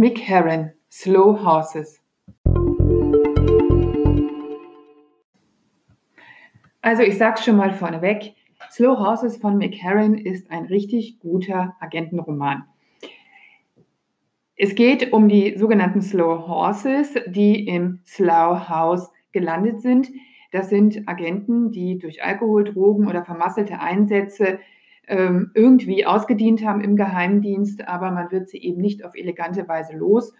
Mick Herron, Slow Horses. Also ich sag's schon mal vorneweg, Slow Horses von Mick Herron ist ein richtig guter Agentenroman. Es geht um die sogenannten Slow Horses, die im Slough House gelandet sind. Das sind Agenten, die durch Alkohol, Drogen oder vermasselte Einsätze ähm, irgendwie ausgedient haben im Geheimdienst, aber man wird sie eben nicht auf elegante Weise los.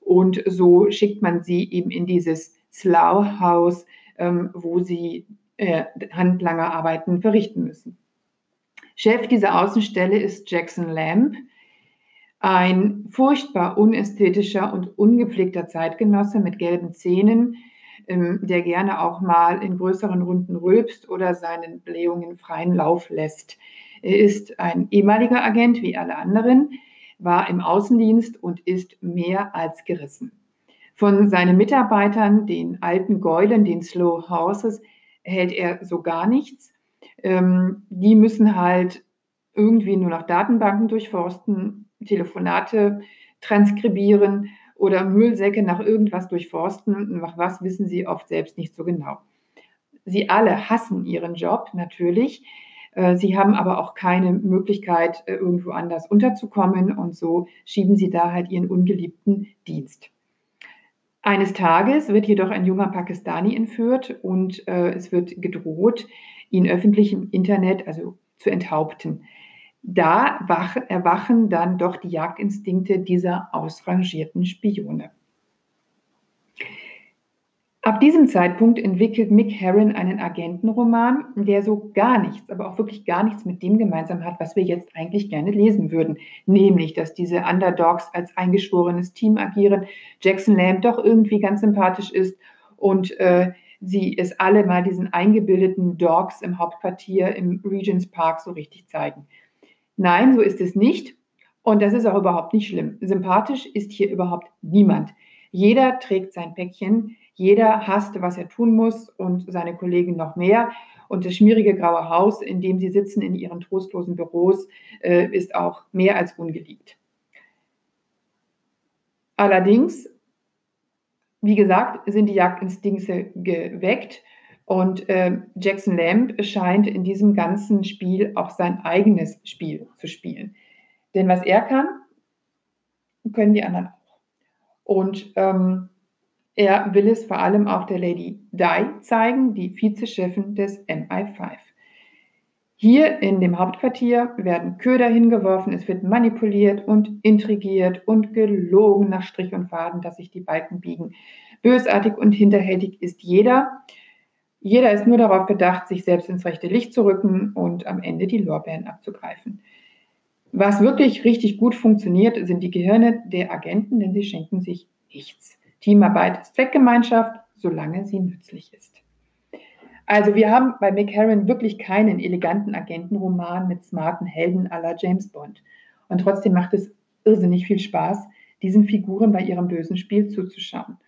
Und so schickt man sie eben in dieses Slough House, ähm, wo sie äh, Handlangerarbeiten verrichten müssen. Chef dieser Außenstelle ist Jackson Lamb, ein furchtbar unästhetischer und ungepflegter Zeitgenosse mit gelben Zähnen, ähm, der gerne auch mal in größeren Runden rülpst oder seinen Blähungen freien Lauf lässt. Er ist ein ehemaliger Agent wie alle anderen, war im Außendienst und ist mehr als gerissen. Von seinen Mitarbeitern, den alten Geulen, den Slow Horses, hält er so gar nichts. Ähm, die müssen halt irgendwie nur noch Datenbanken durchforsten, Telefonate transkribieren oder Müllsäcke nach irgendwas durchforsten. Nach was wissen sie oft selbst nicht so genau. Sie alle hassen ihren Job natürlich. Äh, sie haben aber auch keine Möglichkeit, äh, irgendwo anders unterzukommen und so schieben sie da halt ihren ungeliebten Dienst. Eines Tages wird jedoch ein junger Pakistani entführt und äh, es wird gedroht, ihn öffentlich im Internet, also zu enthaupten. Da wach, erwachen dann doch die Jagdinstinkte dieser ausrangierten Spione. Ab diesem Zeitpunkt entwickelt Mick Herron einen Agentenroman, der so gar nichts, aber auch wirklich gar nichts mit dem gemeinsam hat, was wir jetzt eigentlich gerne lesen würden. Nämlich, dass diese Underdogs als eingeschworenes Team agieren, Jackson Lamb doch irgendwie ganz sympathisch ist und äh, sie es alle mal diesen eingebildeten Dogs im Hauptquartier im Regents Park so richtig zeigen. Nein, so ist es nicht. Und das ist auch überhaupt nicht schlimm. Sympathisch ist hier überhaupt niemand. Jeder trägt sein Päckchen jeder hasst, was er tun muss und seine Kollegen noch mehr. Und das schmierige graue Haus, in dem sie sitzen in ihren trostlosen Büros, äh, ist auch mehr als ungeliebt. Allerdings, wie gesagt, sind die Jagdinstinkte geweckt und äh, Jackson Lamb scheint in diesem ganzen Spiel auch sein eigenes Spiel zu spielen. Denn was er kann, können die anderen auch. Und ähm, er will es vor allem auch der Lady Di zeigen, die Vizechefin des MI5. Hier in dem Hauptquartier werden Köder hingeworfen, es wird manipuliert und intrigiert und gelogen nach Strich und Faden, dass sich die Balken biegen. Bösartig und hinterhältig ist jeder. Jeder ist nur darauf bedacht, sich selbst ins rechte Licht zu rücken und am Ende die Lorbeeren abzugreifen. Was wirklich richtig gut funktioniert, sind die Gehirne der Agenten, denn sie schenken sich nichts. Teamarbeit ist Zweckgemeinschaft, solange sie nützlich ist. Also wir haben bei Mick Herron wirklich keinen eleganten Agentenroman mit smarten Helden à la James Bond. Und trotzdem macht es irrsinnig viel Spaß, diesen Figuren bei ihrem bösen Spiel zuzuschauen.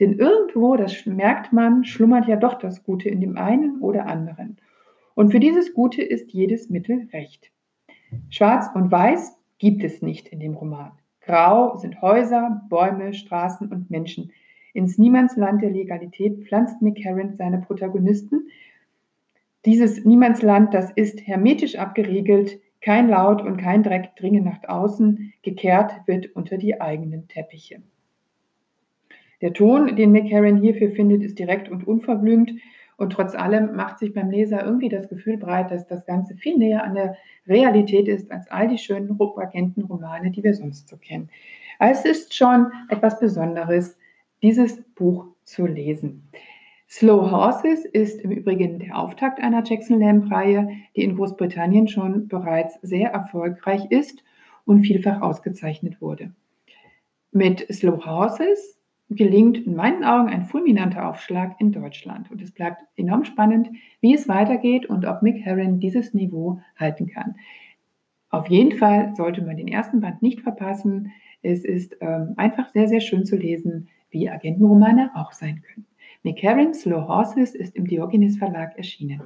Denn irgendwo, das merkt man, schlummert ja doch das Gute in dem einen oder anderen. Und für dieses Gute ist jedes Mittel recht. Schwarz und Weiß gibt es nicht in dem Roman. Grau sind Häuser, Bäume, Straßen und Menschen. Ins Niemandsland der Legalität pflanzt McCarran seine Protagonisten. Dieses Niemandsland, das ist hermetisch abgeriegelt, kein Laut und kein Dreck dringen nach außen, gekehrt wird unter die eigenen Teppiche. Der Ton, den McCarran hierfür findet, ist direkt und unverblümt und trotz allem macht sich beim Leser irgendwie das Gefühl breit, dass das Ganze viel näher an der Realität ist als all die schönen Agentenromane, die wir sonst so kennen. Es ist schon etwas Besonderes, dieses Buch zu lesen. Slow Horses ist im Übrigen der Auftakt einer Jackson Lamb-Reihe, die in Großbritannien schon bereits sehr erfolgreich ist und vielfach ausgezeichnet wurde. Mit Slow Horses gelingt in meinen Augen ein fulminanter Aufschlag in Deutschland. Und es bleibt enorm spannend, wie es weitergeht und ob Mick Herron dieses Niveau halten kann. Auf jeden Fall sollte man den ersten Band nicht verpassen. Es ist ähm, einfach sehr, sehr schön zu lesen, wie Agentenromane auch sein können. Mick Herron, Slow Horses ist im Diogenes Verlag erschienen.